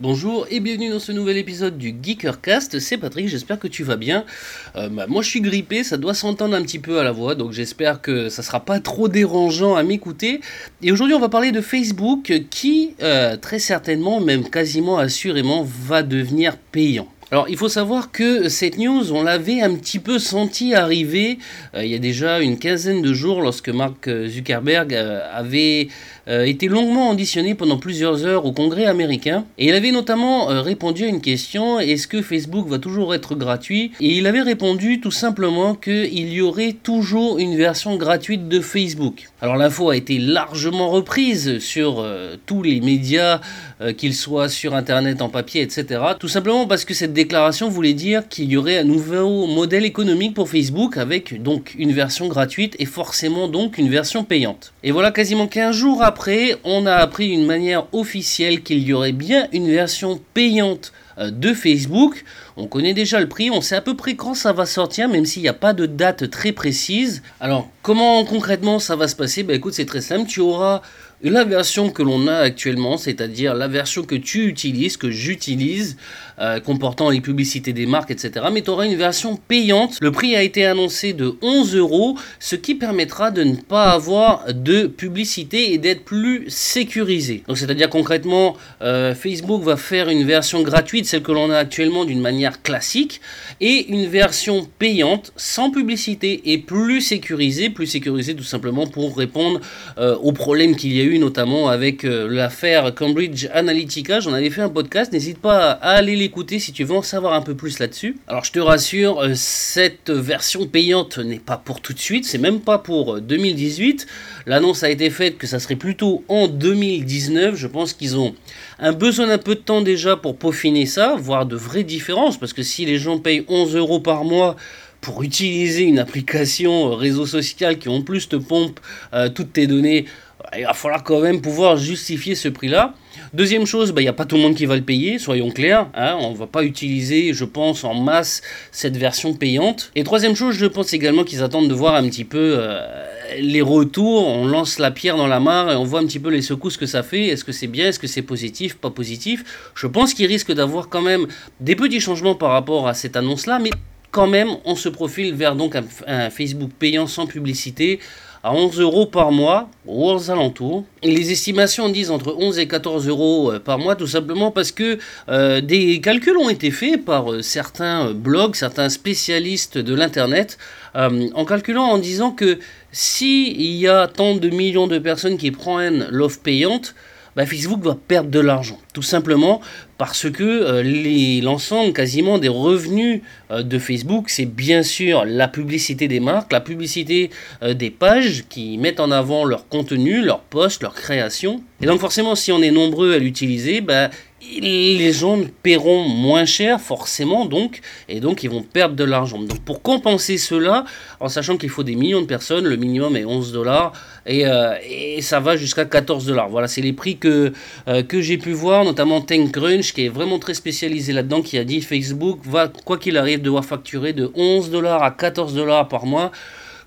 Bonjour et bienvenue dans ce nouvel épisode du Geekercast, c'est Patrick, j'espère que tu vas bien. Euh, bah, moi je suis grippé, ça doit s'entendre un petit peu à la voix, donc j'espère que ça sera pas trop dérangeant à m'écouter. Et aujourd'hui on va parler de Facebook qui, euh, très certainement, même quasiment assurément, va devenir payant. Alors il faut savoir que cette news, on l'avait un petit peu senti arriver euh, il y a déjà une quinzaine de jours lorsque Mark Zuckerberg avait euh, était longuement auditionné pendant plusieurs heures au Congrès américain et il avait notamment euh, répondu à une question est-ce que Facebook va toujours être gratuit? Et il avait répondu tout simplement qu'il y aurait toujours une version gratuite de Facebook. Alors l'info a été largement reprise sur euh, tous les médias, qu'ils soient sur Internet, en papier, etc. Tout simplement parce que cette déclaration voulait dire qu'il y aurait un nouveau modèle économique pour Facebook avec donc une version gratuite et forcément donc une version payante. Et voilà quasiment 15 jours après on a appris d'une manière officielle qu'il y aurait bien une version payante euh, de Facebook. On connaît déjà le prix, on sait à peu près quand ça va sortir, même s'il n'y a pas de date très précise. Alors, comment concrètement ça va se passer? Bah écoute, c'est très simple, tu auras la version que l'on a actuellement, c'est-à-dire la version que tu utilises, que j'utilise, euh, comportant les publicités des marques, etc. Mais tu auras une version payante. Le prix a été annoncé de 11 euros, ce qui permettra de ne pas avoir de publicité et d'être plus sécurisé. Donc c'est-à-dire concrètement, euh, Facebook va faire une version gratuite, celle que l'on a actuellement d'une manière classique, et une version payante sans publicité et plus sécurisée, plus sécurisée tout simplement pour répondre euh, aux problèmes qu'il y a eu notamment avec euh, l'affaire Cambridge Analytica. J'en avais fait un podcast, n'hésite pas à aller l'écouter si tu veux en savoir un peu plus là-dessus. Alors je te rassure, euh, cette version payante n'est pas pour tout de suite, c'est même pas pour 2018. L'annonce a été faite que ça serait plutôt en 2019. Je pense qu'ils ont un besoin d'un peu de temps déjà pour peaufiner ça, voir de vraies différences, parce que si les gens payent 11 euros par mois, pour utiliser une application euh, réseau social qui en plus te pompe toutes tes données il va falloir quand même pouvoir justifier ce prix-là. Deuxième chose, bah, il n'y a pas tout le monde qui va le payer, soyons clairs. Hein, on ne va pas utiliser, je pense, en masse cette version payante. Et troisième chose, je pense également qu'ils attendent de voir un petit peu euh, les retours. On lance la pierre dans la mare et on voit un petit peu les secousses que ça fait. Est-ce que c'est bien? Est-ce que c'est positif? Pas positif? Je pense qu'ils risquent d'avoir quand même des petits changements par rapport à cette annonce-là, mais quand même, on se profile vers donc un Facebook payant sans publicité à 11 euros par mois aux alentours. Les estimations disent entre 11 et 14 euros euh, par mois, tout simplement parce que euh, des calculs ont été faits par euh, certains blogs, certains spécialistes de l'Internet, en calculant en disant que s'il y a tant de millions de personnes qui prennent l'offre payante, bah, Facebook va perdre de l'argent. Tout simplement parce que euh, l'ensemble quasiment des revenus euh, de Facebook, c'est bien sûr la publicité des marques, la publicité euh, des pages qui mettent en avant leur contenu, leurs posts, leur création. Et donc forcément, si on est nombreux à l'utiliser, bah, les gens paieront moins cher forcément donc et donc ils vont perdre de l'argent. Donc pour compenser cela, en sachant qu'il faut des millions de personnes, le minimum est 11 dollars et, euh, et, ça va jusqu'à 14 dollars. Voilà, c'est les prix que, euh, que j'ai pu voir, notamment TechCrunch qui est vraiment très spécialisé là-dedans, qui a dit Facebook va quoi qu'il arrive devoir facturer de 11 dollars à 14 dollars par mois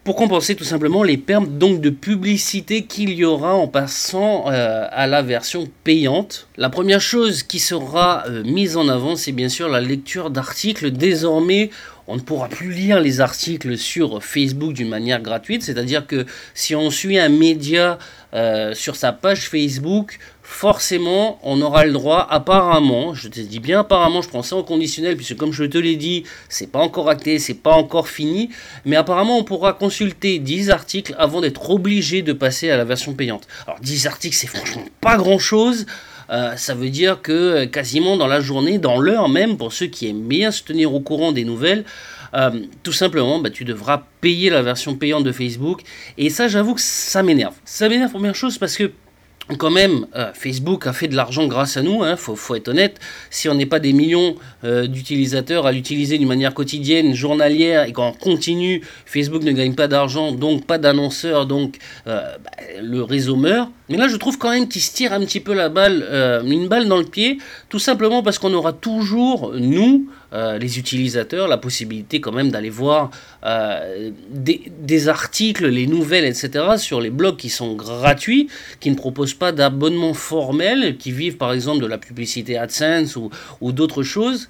pour compenser tout simplement les pertes donc de publicité qu'il y aura en passant euh, à la version payante. La première chose qui sera euh, mise en avant, c'est bien sûr la lecture d'articles. Désormais, on ne pourra plus lire les articles sur Facebook d'une manière gratuite, c'est-à-dire que si on suit un média euh, sur sa page Facebook, forcément, on aura le droit, apparemment, je te dis bien apparemment, je prends ça en conditionnel, puisque comme je te l'ai dit, c'est pas encore acté, c'est pas encore fini, mais apparemment, on pourra consulter 10 articles avant d'être obligé de passer à la version payante. Alors, 10 articles, c'est franchement pas grand-chose. Euh, ça veut dire que euh, quasiment dans la journée, dans l'heure même, pour ceux qui aiment bien se tenir au courant des nouvelles, euh, tout simplement, bah, tu devras payer la version payante de Facebook. Et ça, j'avoue que ça m'énerve. Ça m'énerve, première chose, parce que quand même, euh, Facebook a fait de l'argent grâce à nous, il hein, faut, être honnête. Si on n'est pas des millions euh, d'utilisateurs à l'utiliser d'une manière quotidienne, journalière, et qu'on continue, Facebook ne gagne pas d'argent, donc pas d'annonceurs, donc euh, bah, le réseau meurt. Mais là, je trouve quand même qu'il se tire un petit peu la balle, une balle dans le pied, tout simplement parce qu'on aura toujours, nous, les utilisateurs, la possibilité quand même d'aller voir des, des, articles, les nouvelles, etc., sur les blogs qui sont gratuits, qui ne proposent pas d'abonnement formel, qui vivent par exemple de la publicité AdSense ou, d'autres choses.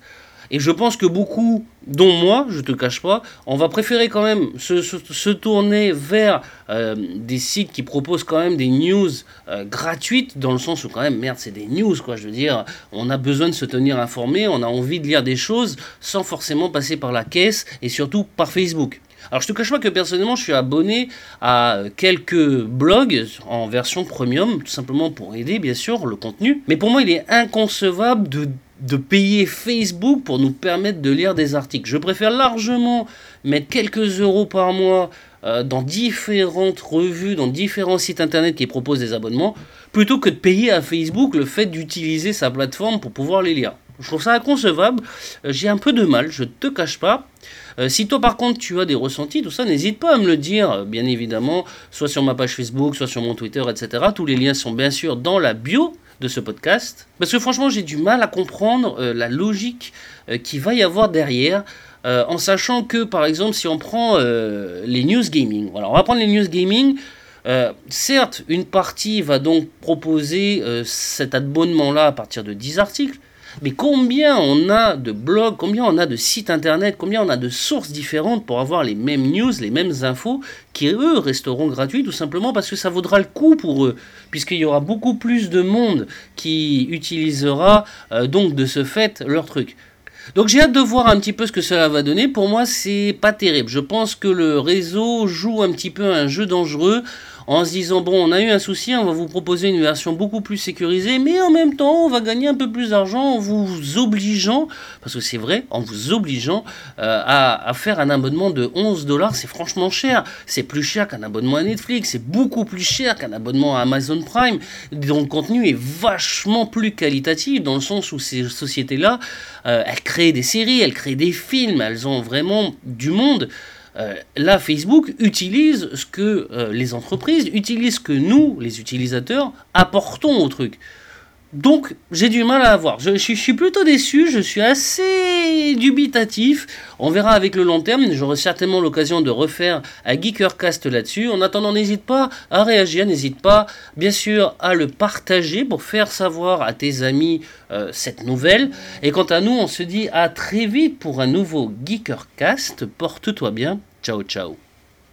Et je pense que beaucoup, dont moi, je te cache pas, on va préférer quand même se, tourner vers euh, des sites qui proposent quand même des news euh, gratuites, dans le sens où quand même, merde, c'est des news, quoi. Je veux dire, on a besoin de se tenir informé, on a envie de lire des choses sans forcément passer par la caisse et surtout par Facebook. Alors je te cache pas que personnellement je suis abonné à quelques blogs en version premium, tout simplement pour aider bien sûr le contenu. Mais pour moi il est inconcevable de de payer Facebook pour nous permettre de lire des articles. Je préfère largement mettre quelques euros par mois euh, dans différentes revues, dans différents sites internet qui proposent des abonnements, plutôt que de payer à Facebook le fait d'utiliser sa plateforme pour pouvoir les lire. Je trouve ça inconcevable, euh, j'ai un peu de mal, je te cache pas. Euh, si toi par contre tu as des ressentis, tout ça, n'hésite pas à me le dire, bien évidemment, soit sur ma page Facebook, soit sur mon Twitter, etc. Tous les liens sont bien sûr dans la bio de ce podcast. Parce que franchement, j'ai du mal à comprendre euh, la logique euh, qu'il va y avoir derrière. Euh, en sachant que, par exemple, si on prend les news gaming, voilà, on va prendre les news gaming. certes, une partie va donc proposer cet abonnement-là à partir de 10 articles, mais combien on a de blogs, combien on a de sites internet, combien on a de sources différentes pour avoir les mêmes news, les mêmes infos, qui eux resteront gratuits tout simplement parce que ça vaudra le coup pour eux, puisqu'il y aura beaucoup plus de monde qui utilisera euh, donc de ce fait leur truc. Donc j'ai hâte de voir un petit peu ce que cela va donner. Pour moi, c'est pas terrible. Je pense que le réseau joue un petit peu un jeu dangereux en se disant bon, on a eu un souci, on va vous proposer une version beaucoup plus sécurisée, mais en même temps, on va gagner un peu plus d'argent en vous obligeant, parce que c'est vrai, en vous obligeant euh, à, faire un abonnement de 11 dollars, c'est franchement cher. C'est plus cher qu'un abonnement à Netflix, c'est beaucoup plus cher qu'un abonnement à Amazon Prime, dont le contenu est vachement plus qualitatif, dans le sens où ces sociétés-là, euh, elles créent des séries, elles créent des films, elles ont vraiment du monde. Euh, là, Facebook utilise ce que euh, les entreprises utilisent, ce que nous, les utilisateurs, apportons au truc. Donc, j'ai du mal à avoir. Je, suis plutôt déçu, je suis assez dubitatif. On verra avec le long terme. J'aurai certainement l'occasion de refaire un Geekercast là-dessus. En attendant, n'hésite pas à réagir, n'hésite pas, bien sûr, à le partager pour faire savoir à tes amis euh, cette nouvelle. Et quant à nous, on se dit à très vite pour un nouveau Geekercast. Porte-toi bien. Ciao, ciao.